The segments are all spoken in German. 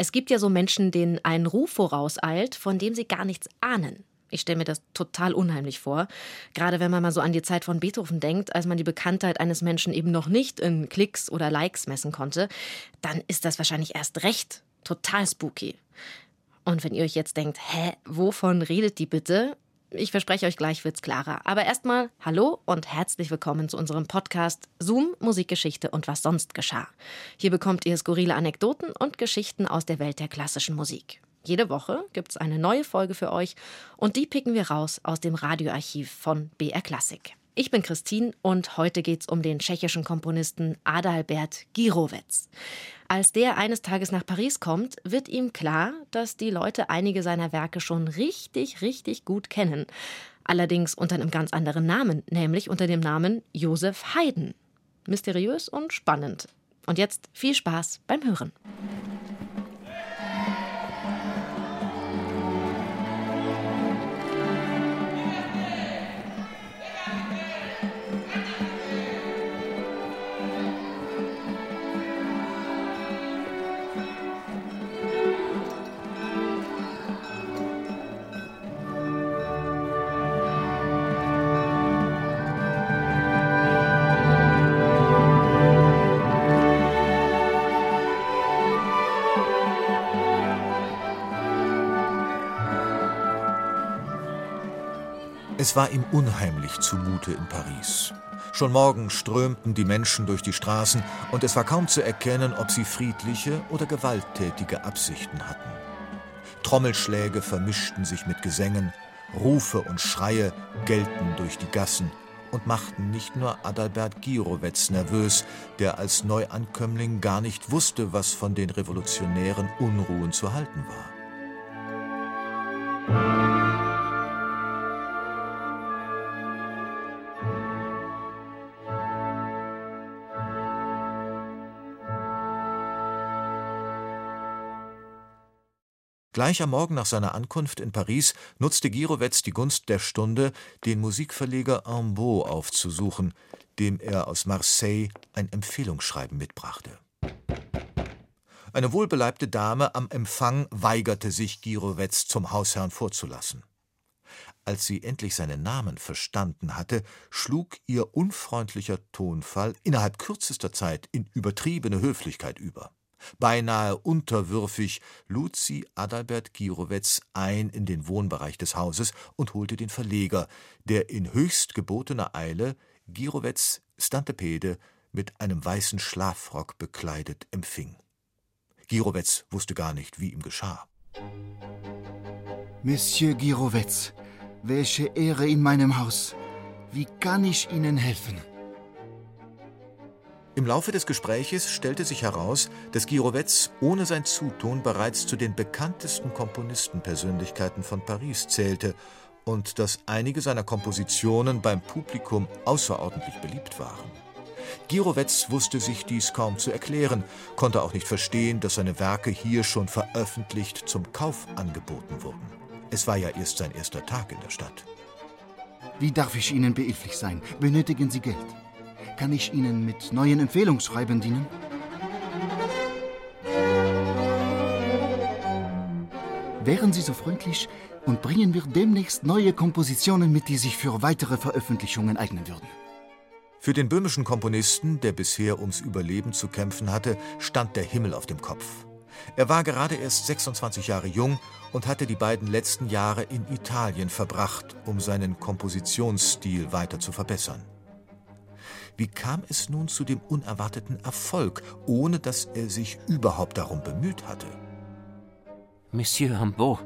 Es gibt ja so Menschen, denen ein Ruf vorauseilt, von dem sie gar nichts ahnen. Ich stelle mir das total unheimlich vor. Gerade wenn man mal so an die Zeit von Beethoven denkt, als man die Bekanntheit eines Menschen eben noch nicht in Klicks oder Likes messen konnte, dann ist das wahrscheinlich erst recht total spooky. Und wenn ihr euch jetzt denkt, hä, wovon redet die bitte? Ich verspreche euch gleich wird's klarer. Aber erstmal hallo und herzlich willkommen zu unserem Podcast Zoom, Musikgeschichte und was sonst geschah. Hier bekommt ihr skurrile Anekdoten und Geschichten aus der Welt der klassischen Musik. Jede Woche gibt's eine neue Folge für euch und die picken wir raus aus dem Radioarchiv von BR Klassik. Ich bin Christine und heute geht's um den tschechischen Komponisten Adalbert Girovec. Als der eines Tages nach Paris kommt, wird ihm klar, dass die Leute einige seiner Werke schon richtig, richtig gut kennen. Allerdings unter einem ganz anderen Namen, nämlich unter dem Namen Josef Haydn. Mysteriös und spannend. Und jetzt viel Spaß beim Hören. Es war ihm unheimlich zumute in Paris. Schon morgen strömten die Menschen durch die Straßen und es war kaum zu erkennen, ob sie friedliche oder gewalttätige Absichten hatten. Trommelschläge vermischten sich mit Gesängen, Rufe und Schreie gellten durch die Gassen und machten nicht nur Adalbert Girovec nervös, der als Neuankömmling gar nicht wusste, was von den revolutionären Unruhen zu halten war. Gleich am Morgen nach seiner Ankunft in Paris nutzte Girovec die Gunst der Stunde, den Musikverleger Ambeau aufzusuchen, dem er aus Marseille ein Empfehlungsschreiben mitbrachte. Eine wohlbeleibte Dame am Empfang weigerte sich, Girovec zum Hausherrn vorzulassen. Als sie endlich seinen Namen verstanden hatte, schlug ihr unfreundlicher Tonfall innerhalb kürzester Zeit in übertriebene Höflichkeit über. Beinahe unterwürfig lud sie Adalbert Girovec ein in den Wohnbereich des Hauses und holte den Verleger, der in höchst gebotener Eile Girovecs Stantepede mit einem weißen Schlafrock bekleidet empfing. Girovec wusste gar nicht, wie ihm geschah. Monsieur Girovec, welche Ehre in meinem Haus. Wie kann ich Ihnen helfen? Im Laufe des Gespräches stellte sich heraus, dass Girovec ohne sein Zutun bereits zu den bekanntesten Komponistenpersönlichkeiten von Paris zählte und dass einige seiner Kompositionen beim Publikum außerordentlich beliebt waren. Girovec wusste sich dies kaum zu erklären, konnte auch nicht verstehen, dass seine Werke hier schon veröffentlicht zum Kauf angeboten wurden. Es war ja erst sein erster Tag in der Stadt. Wie darf ich Ihnen behilflich sein? Benötigen Sie Geld? Kann ich Ihnen mit neuen Empfehlungsschreiben dienen? Wären Sie so freundlich und bringen wir demnächst neue Kompositionen mit, die sich für weitere Veröffentlichungen eignen würden. Für den böhmischen Komponisten, der bisher ums Überleben zu kämpfen hatte, stand der Himmel auf dem Kopf. Er war gerade erst 26 Jahre jung und hatte die beiden letzten Jahre in Italien verbracht, um seinen Kompositionsstil weiter zu verbessern. Wie kam es nun zu dem unerwarteten Erfolg, ohne dass er sich überhaupt darum bemüht hatte? Monsieur Hambaud,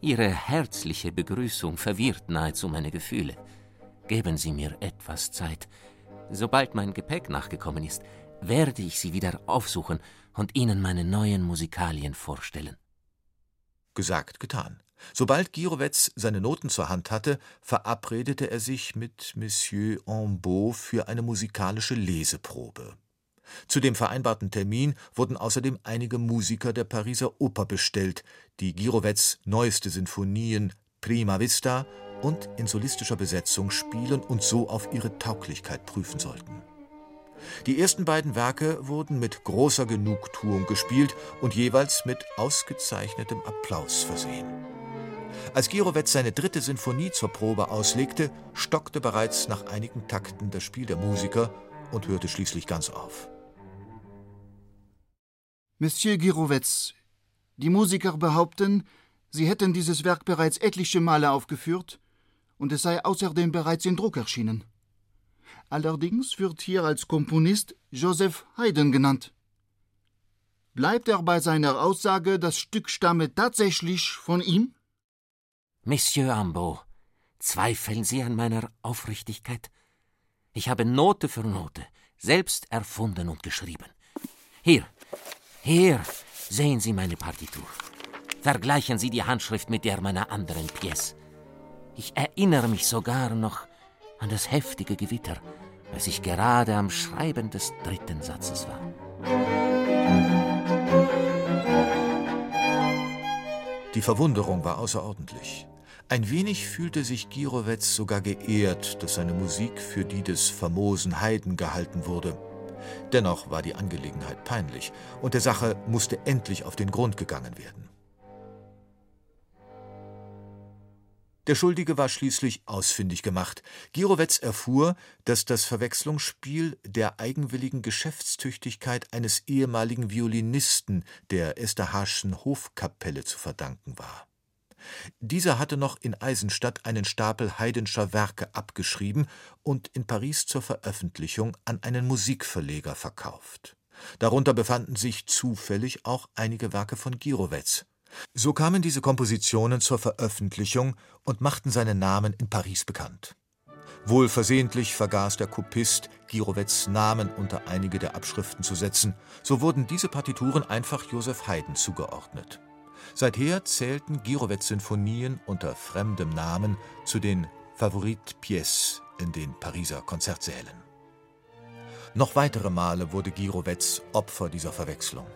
Ihre herzliche Begrüßung verwirrt nahezu meine Gefühle. Geben Sie mir etwas Zeit. Sobald mein Gepäck nachgekommen ist, werde ich Sie wieder aufsuchen und Ihnen meine neuen Musikalien vorstellen. Gesagt, getan. Sobald Girovec seine Noten zur Hand hatte, verabredete er sich mit Monsieur Ambeau für eine musikalische Leseprobe. Zu dem vereinbarten Termin wurden außerdem einige Musiker der Pariser Oper bestellt, die Girovecs neueste Sinfonien Prima Vista und in solistischer Besetzung spielen und so auf ihre Tauglichkeit prüfen sollten. Die ersten beiden Werke wurden mit großer Genugtuung gespielt und jeweils mit ausgezeichnetem Applaus versehen. Als Girovez seine dritte Sinfonie zur Probe auslegte, stockte bereits nach einigen Takten das Spiel der Musiker und hörte schließlich ganz auf. Monsieur Girovez, die Musiker behaupten, sie hätten dieses Werk bereits etliche Male aufgeführt und es sei außerdem bereits in Druck erschienen. Allerdings wird hier als Komponist Joseph Haydn genannt. Bleibt er bei seiner Aussage, das Stück stamme tatsächlich von ihm? Monsieur Ambo, zweifeln Sie an meiner Aufrichtigkeit? Ich habe Note für Note selbst erfunden und geschrieben. Hier, hier sehen Sie meine Partitur. Vergleichen Sie die Handschrift mit der meiner anderen Pièce. Ich erinnere mich sogar noch an das heftige Gewitter, als ich gerade am Schreiben des dritten Satzes war. Die Verwunderung war außerordentlich. Ein wenig fühlte sich Girovez sogar geehrt, dass seine Musik für die des famosen Heiden gehalten wurde. Dennoch war die Angelegenheit peinlich, und der Sache musste endlich auf den Grund gegangen werden. Der Schuldige war schließlich ausfindig gemacht. Girovez erfuhr, dass das Verwechslungsspiel der eigenwilligen Geschäftstüchtigkeit eines ehemaligen Violinisten der Esterhaschen Hofkapelle zu verdanken war. Dieser hatte noch in Eisenstadt einen Stapel Haydnscher Werke abgeschrieben und in Paris zur Veröffentlichung an einen Musikverleger verkauft. Darunter befanden sich zufällig auch einige Werke von Girovez. So kamen diese Kompositionen zur Veröffentlichung und machten seinen Namen in Paris bekannt. Wohl versehentlich vergaß der Kopist, Girovets Namen unter einige der Abschriften zu setzen, so wurden diese Partituren einfach Joseph Haydn zugeordnet. Seither zählten Girovets Sinfonien unter fremdem Namen zu den Favorite Pièces in den Pariser Konzertsälen. Noch weitere Male wurde Girovets Opfer dieser Verwechslung.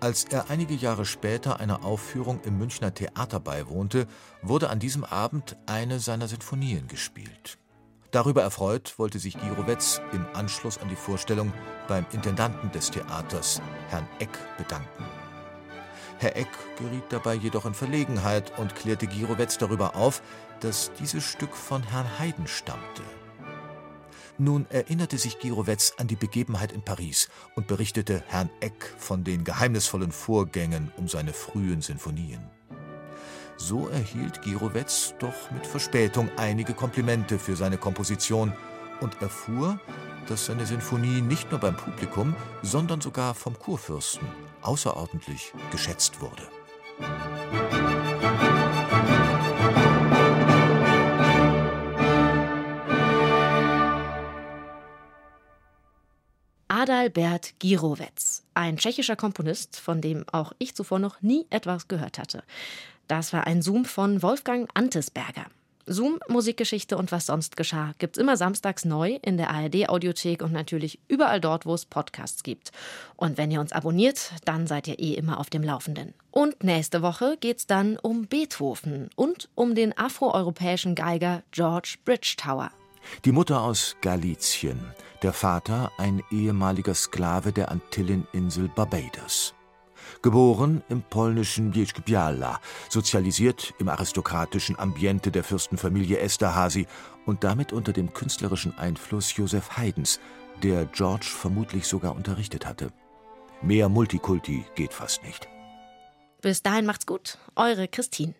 Als er einige Jahre später einer Aufführung im Münchner Theater beiwohnte, wurde an diesem Abend eine seiner Sinfonien gespielt. Darüber erfreut wollte sich Girovez im Anschluss an die Vorstellung beim Intendanten des Theaters, Herrn Eck, bedanken. Herr Eck geriet dabei jedoch in Verlegenheit und klärte Girovez darüber auf, dass dieses Stück von Herrn Haydn stammte. Nun erinnerte sich Girovez an die Begebenheit in Paris und berichtete Herrn Eck von den geheimnisvollen Vorgängen um seine frühen Sinfonien. So erhielt Girovez doch mit Verspätung einige Komplimente für seine Komposition und erfuhr, dass seine Sinfonie nicht nur beim Publikum, sondern sogar vom Kurfürsten außerordentlich geschätzt wurde. Adalbert Girovec, ein tschechischer Komponist, von dem auch ich zuvor noch nie etwas gehört hatte. Das war ein Zoom von Wolfgang Antesberger. Zoom, Musikgeschichte und was sonst geschah gibt's immer samstags neu in der ARD-Audiothek und natürlich überall dort, wo es Podcasts gibt. Und wenn ihr uns abonniert, dann seid ihr eh immer auf dem Laufenden. Und nächste Woche geht's dann um Beethoven und um den afroeuropäischen Geiger George Bridgetower. Die Mutter aus Galizien, der Vater ein ehemaliger Sklave der Antilleninsel Barbados. Geboren im polnischen Bieszczpiala, sozialisiert im aristokratischen Ambiente der Fürstenfamilie Esterhazy und damit unter dem künstlerischen Einfluss Joseph Haydns, der George vermutlich sogar unterrichtet hatte. Mehr Multikulti geht fast nicht. Bis dahin macht's gut, eure Christine.